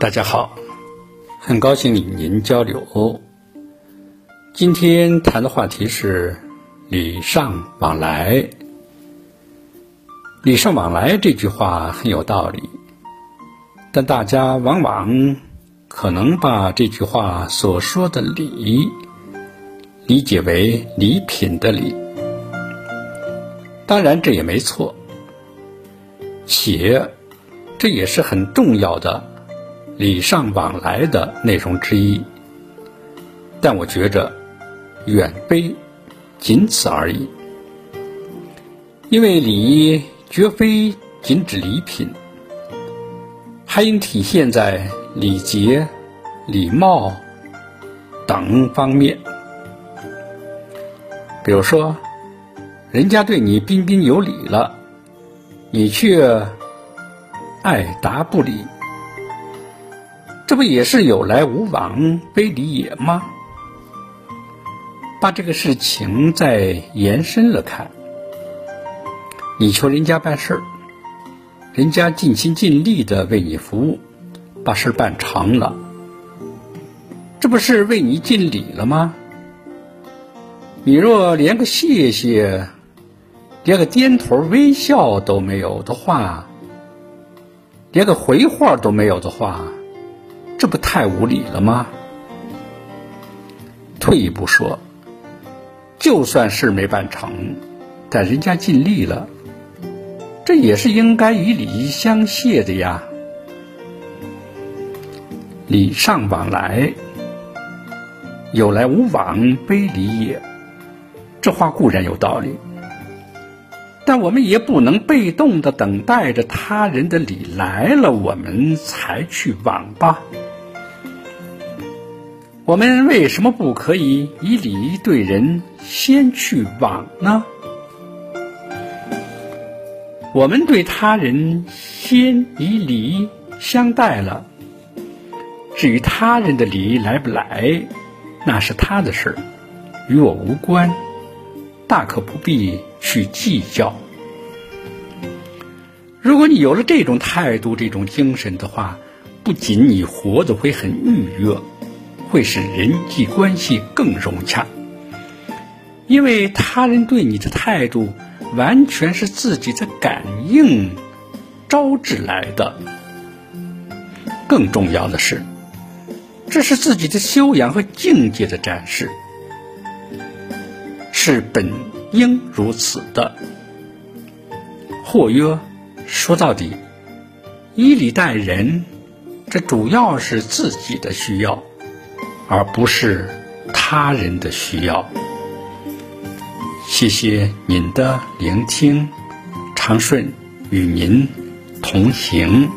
大家好，很高兴与您交流。今天谈的话题是礼尚往来。礼尚往来这句话很有道理，但大家往往可能把这句话所说的礼理解为礼品的礼。当然，这也没错，且这也是很重要的。礼尚往来的内容之一，但我觉着远非仅此而已。因为礼绝非仅指礼品，还应体现在礼节、礼貌等方面。比如说，人家对你彬彬有礼了，你却爱答不理。这不也是有来无往非礼也吗？把这个事情再延伸了看，你求人家办事儿，人家尽心尽力的为你服务，把事儿办成了，这不是为你尽礼了吗？你若连个谢谢，连个点头微笑都没有的话，连个回话都没有的话。这不太无理了吗？退一步说，就算事没办成，但人家尽力了，这也是应该以礼相谢的呀。礼尚往来，有来无往非礼也。这话固然有道理，但我们也不能被动的等待着他人的礼来了，我们才去往吧。我们为什么不可以以礼对人，先去往呢？我们对他人先以礼相待了，至于他人的礼来不来，那是他的事儿，与我无关，大可不必去计较。如果你有了这种态度、这种精神的话，不仅你活得会很愉悦。会使人际关系更融洽，因为他人对你的态度完全是自己的感应招致来的。更重要的是，这是自己的修养和境界的展示，是本应如此的。或曰，说到底，以礼待人，这主要是自己的需要。而不是他人的需要。谢谢您的聆听，长顺与您同行。